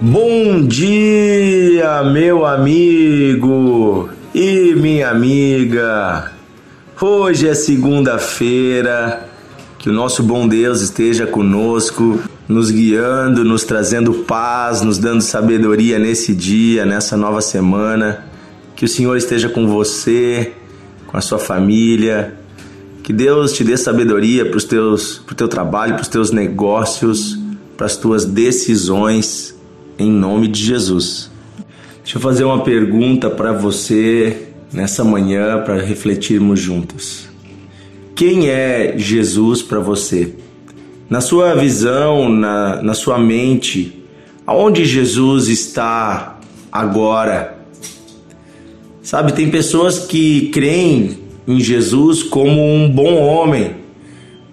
Bom dia, meu amigo e minha amiga. Hoje é segunda-feira. Que o nosso bom Deus esteja conosco, nos guiando, nos trazendo paz, nos dando sabedoria nesse dia, nessa nova semana. Que o Senhor esteja com você, com a sua família. Que Deus te dê sabedoria para o teu trabalho, para os teus negócios, para as tuas decisões em nome de Jesus. Deixa eu fazer uma pergunta para você nessa manhã para refletirmos juntos. Quem é Jesus para você? Na sua visão, na, na sua mente, aonde Jesus está agora? Sabe, tem pessoas que creem em Jesus como um bom homem,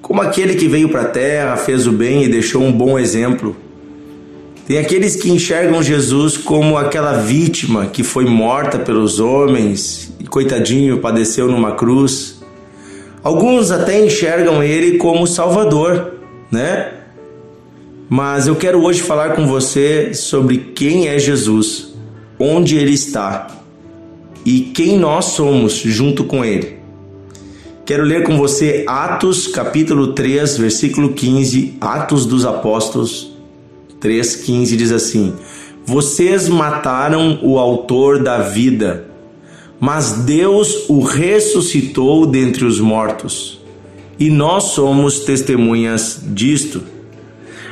como aquele que veio para a terra, fez o bem e deixou um bom exemplo. Tem aqueles que enxergam Jesus como aquela vítima que foi morta pelos homens e coitadinho padeceu numa cruz. Alguns até enxergam ele como Salvador, né? Mas eu quero hoje falar com você sobre quem é Jesus, onde ele está e quem nós somos junto com ele. Quero ler com você Atos capítulo 3, versículo 15, Atos dos Apóstolos 3,15 diz assim: Vocês mataram o autor da vida, mas Deus o ressuscitou dentre os mortos, e nós somos testemunhas disto.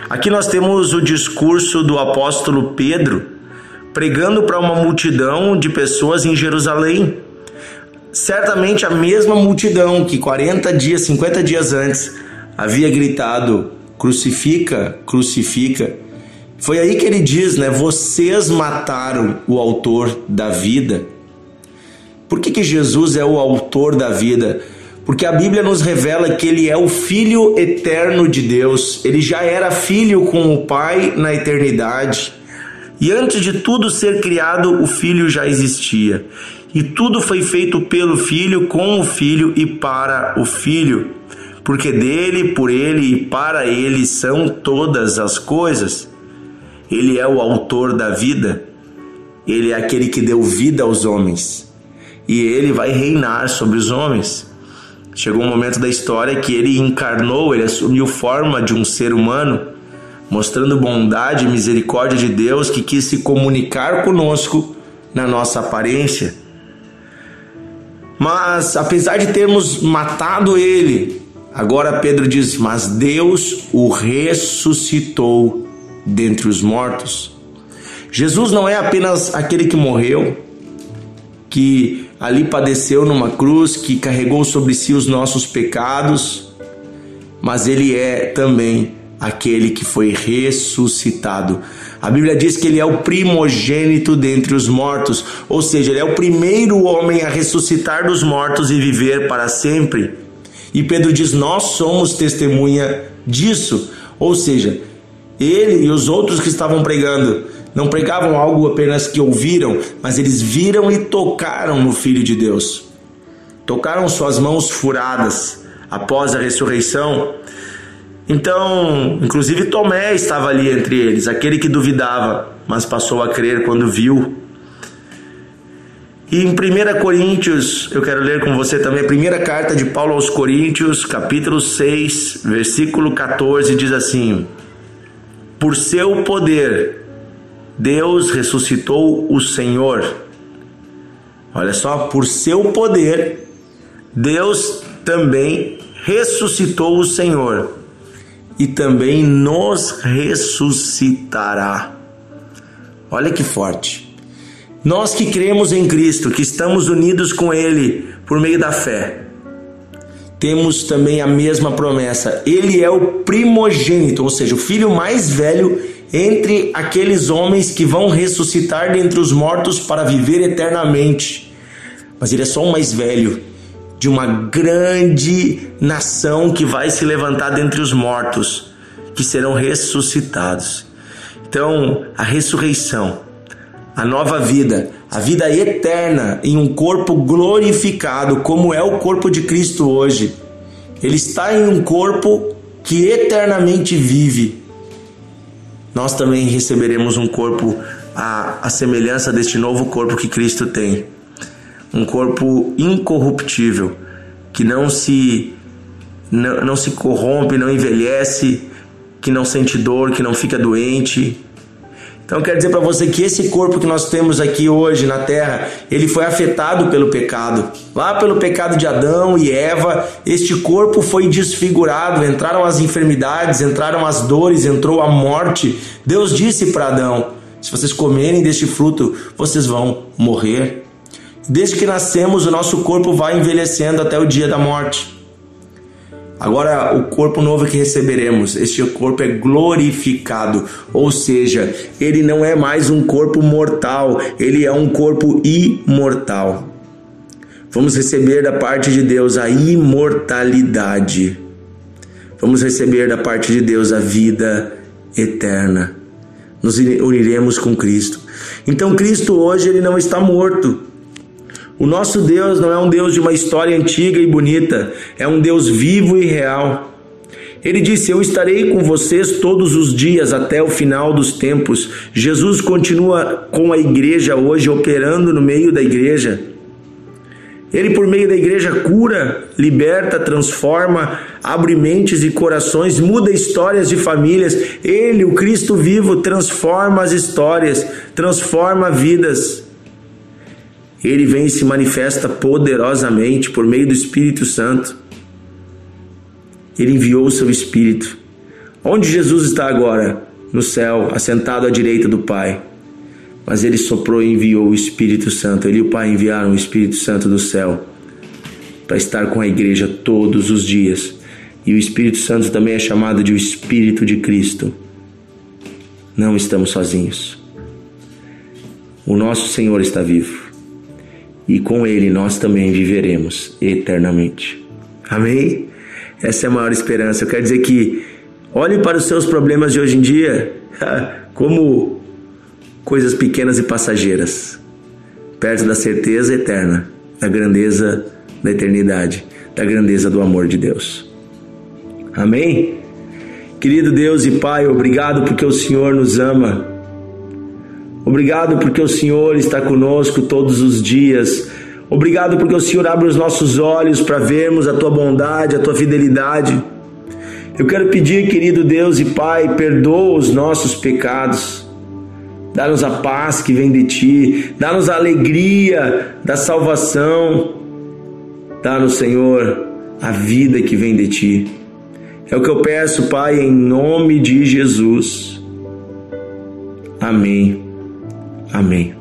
Aqui nós temos o discurso do apóstolo Pedro pregando para uma multidão de pessoas em Jerusalém. Certamente a mesma multidão que 40 dias, 50 dias antes havia gritado: crucifica, crucifica. Foi aí que ele diz, né? Vocês mataram o autor da vida. Por que, que Jesus é o autor da vida? Porque a Bíblia nos revela que ele é o Filho eterno de Deus. Ele já era filho com o Pai na eternidade. E antes de tudo ser criado, o Filho já existia. E tudo foi feito pelo Filho, com o Filho e para o Filho. Porque dele, por ele e para ele são todas as coisas. Ele é o autor da vida, ele é aquele que deu vida aos homens e ele vai reinar sobre os homens. Chegou um momento da história que ele encarnou, ele assumiu forma de um ser humano, mostrando bondade e misericórdia de Deus que quis se comunicar conosco na nossa aparência. Mas apesar de termos matado ele, agora Pedro diz: Mas Deus o ressuscitou dentre os mortos. Jesus não é apenas aquele que morreu, que ali padeceu numa cruz, que carregou sobre si os nossos pecados, mas ele é também aquele que foi ressuscitado. A Bíblia diz que ele é o primogênito dentre os mortos, ou seja, ele é o primeiro homem a ressuscitar dos mortos e viver para sempre. E Pedro diz: Nós somos testemunha disso, ou seja, ele e os outros que estavam pregando não pregavam algo apenas que ouviram, mas eles viram e tocaram no Filho de Deus. Tocaram suas mãos furadas após a ressurreição. Então, inclusive Tomé estava ali entre eles, aquele que duvidava, mas passou a crer quando viu. E em 1 Coríntios, eu quero ler com você também a primeira carta de Paulo aos Coríntios, capítulo 6, versículo 14, diz assim: por seu poder, Deus ressuscitou o Senhor. Olha só, por seu poder, Deus também ressuscitou o Senhor e também nos ressuscitará. Olha que forte. Nós que cremos em Cristo, que estamos unidos com Ele por meio da fé, temos também a mesma promessa. Ele é o primogênito, ou seja, o filho mais velho entre aqueles homens que vão ressuscitar dentre os mortos para viver eternamente. Mas ele é só o mais velho de uma grande nação que vai se levantar dentre os mortos, que serão ressuscitados. Então, a ressurreição, a nova vida, a vida eterna em um corpo glorificado, como é o corpo de Cristo hoje. Ele está em um corpo que eternamente vive. nós também receberemos um corpo à, à semelhança deste novo corpo que Cristo tem. Um corpo incorruptível, que não se, não, não se corrompe, não envelhece, que não sente dor, que não fica doente, então quero dizer para você que esse corpo que nós temos aqui hoje na terra, ele foi afetado pelo pecado. Lá pelo pecado de Adão e Eva, este corpo foi desfigurado, entraram as enfermidades, entraram as dores, entrou a morte. Deus disse para Adão: se vocês comerem deste fruto, vocês vão morrer. Desde que nascemos, o nosso corpo vai envelhecendo até o dia da morte. Agora, o corpo novo que receberemos, este corpo é glorificado, ou seja, ele não é mais um corpo mortal, ele é um corpo imortal. Vamos receber da parte de Deus a imortalidade. Vamos receber da parte de Deus a vida eterna. Nos uniremos com Cristo. Então Cristo hoje ele não está morto. O nosso Deus não é um Deus de uma história antiga e bonita, é um Deus vivo e real. Ele disse: Eu estarei com vocês todos os dias até o final dos tempos. Jesus continua com a igreja hoje, operando no meio da igreja. Ele, por meio da igreja, cura, liberta, transforma, abre mentes e corações, muda histórias de famílias. Ele, o Cristo vivo, transforma as histórias, transforma vidas. Ele vem e se manifesta poderosamente por meio do Espírito Santo. Ele enviou o seu Espírito. Onde Jesus está agora? No céu, assentado à direita do Pai. Mas ele soprou e enviou o Espírito Santo. Ele e o Pai enviaram o Espírito Santo do céu para estar com a igreja todos os dias. E o Espírito Santo também é chamado de o Espírito de Cristo. Não estamos sozinhos. O nosso Senhor está vivo e com Ele nós também viveremos eternamente. Amém? Essa é a maior esperança. Eu quero dizer que olhe para os seus problemas de hoje em dia como coisas pequenas e passageiras, perto da certeza eterna, da grandeza da eternidade, da grandeza do amor de Deus. Amém? Querido Deus e Pai, obrigado porque o Senhor nos ama. Obrigado porque o Senhor está conosco todos os dias. Obrigado porque o Senhor abre os nossos olhos para vermos a tua bondade, a tua fidelidade. Eu quero pedir, querido Deus e Pai, perdoa os nossos pecados. Dá-nos a paz que vem de ti, dá-nos a alegria da salvação. Dá-nos, Senhor, a vida que vem de ti. É o que eu peço, Pai, em nome de Jesus. Amém. Amém.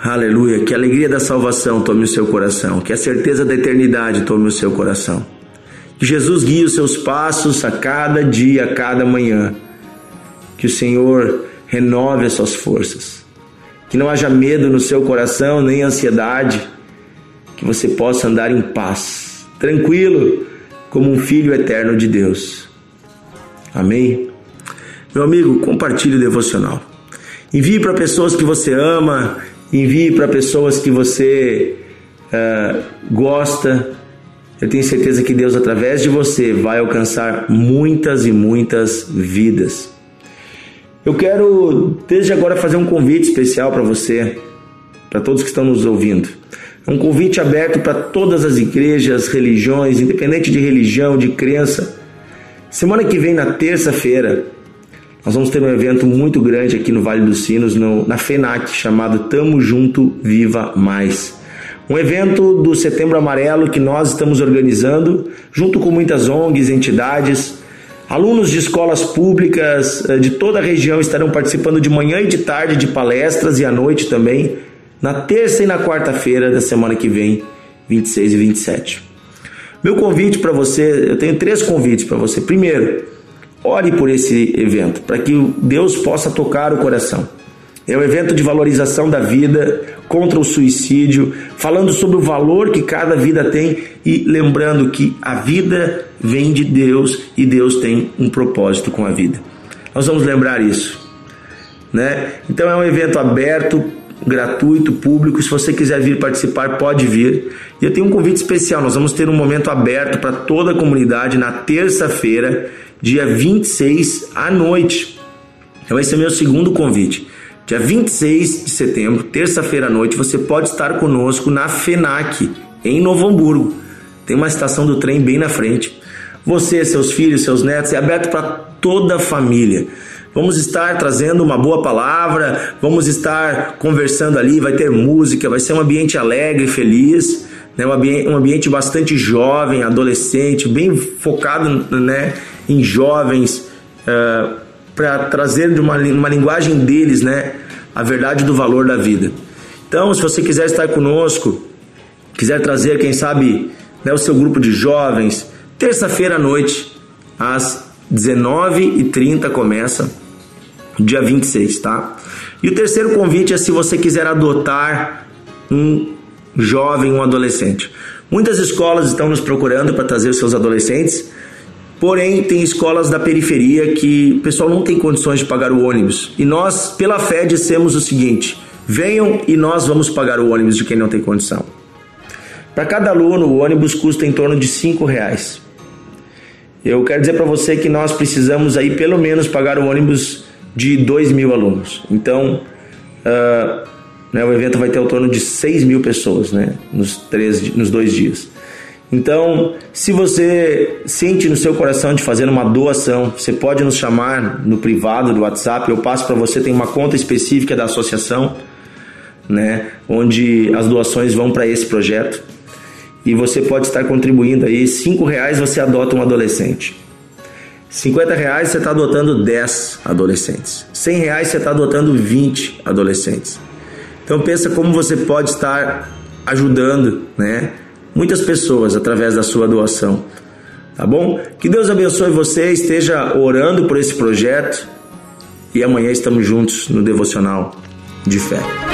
Aleluia. Que a alegria da salvação tome o seu coração. Que a certeza da eternidade tome o seu coração. Que Jesus guie os seus passos a cada dia, a cada manhã. Que o Senhor renove as suas forças. Que não haja medo no seu coração, nem ansiedade. Que você possa andar em paz, tranquilo, como um filho eterno de Deus. Amém? Meu amigo, compartilhe o devocional. Envie para pessoas que você ama, envie para pessoas que você uh, gosta. Eu tenho certeza que Deus, através de você, vai alcançar muitas e muitas vidas. Eu quero, desde agora, fazer um convite especial para você, para todos que estão nos ouvindo. É um convite aberto para todas as igrejas, religiões, independente de religião, de crença. Semana que vem, na terça-feira, nós vamos ter um evento muito grande aqui no Vale dos Sinos, no, na FENAC, chamado Tamo Junto Viva Mais. Um evento do Setembro Amarelo que nós estamos organizando, junto com muitas ONGs, entidades. Alunos de escolas públicas eh, de toda a região estarão participando de manhã e de tarde de palestras e à noite também, na terça e na quarta-feira da semana que vem, 26 e 27. Meu convite para você, eu tenho três convites para você. Primeiro, Ore por esse evento, para que Deus possa tocar o coração. É um evento de valorização da vida, contra o suicídio, falando sobre o valor que cada vida tem e lembrando que a vida vem de Deus e Deus tem um propósito com a vida. Nós vamos lembrar isso, né? Então é um evento aberto, gratuito, público. Se você quiser vir participar, pode vir. E eu tenho um convite especial. Nós vamos ter um momento aberto para toda a comunidade na terça-feira dia 26 à noite. Então esse é meu segundo convite. Dia 26 de setembro, terça-feira à noite, você pode estar conosco na FENAC, em Novo Hamburgo. Tem uma estação do trem bem na frente. Você, seus filhos, seus netos, é aberto para toda a família. Vamos estar trazendo uma boa palavra, vamos estar conversando ali, vai ter música, vai ser um ambiente alegre, feliz, né? um, ambiente, um ambiente bastante jovem, adolescente, bem focado né, em jovens, uh, eh, para trazer de uma, uma linguagem deles né, a verdade do valor da vida. Então, se você quiser estar conosco, quiser trazer, quem sabe, né, o seu grupo de jovens, terça-feira à noite, às 19h30 começa, dia 26, tá? E o terceiro convite é se você quiser adotar um jovem, um adolescente. Muitas escolas estão nos procurando para trazer os seus adolescentes, porém tem escolas da periferia que o pessoal não tem condições de pagar o ônibus. E nós, pela fé, dissemos o seguinte: venham e nós vamos pagar o ônibus de quem não tem condição. Para cada aluno, o ônibus custa em torno de cinco reais. Eu quero dizer para você que nós precisamos aí pelo menos pagar o ônibus de 2 mil alunos. Então, uh, né, o evento vai ter ao torno de 6 mil pessoas né, nos, três, nos dois dias. Então, se você sente no seu coração de fazer uma doação, você pode nos chamar no privado do WhatsApp. Eu passo para você, tem uma conta específica da associação, né, onde as doações vão para esse projeto e você pode estar contribuindo aí. Cinco reais você adota um adolescente. 50 reais você está adotando 10 adolescentes. 100 reais você está adotando 20 adolescentes. Então pensa como você pode estar ajudando, né? Muitas pessoas através da sua doação. Tá bom? Que Deus abençoe você, esteja orando por esse projeto e amanhã estamos juntos no devocional de fé.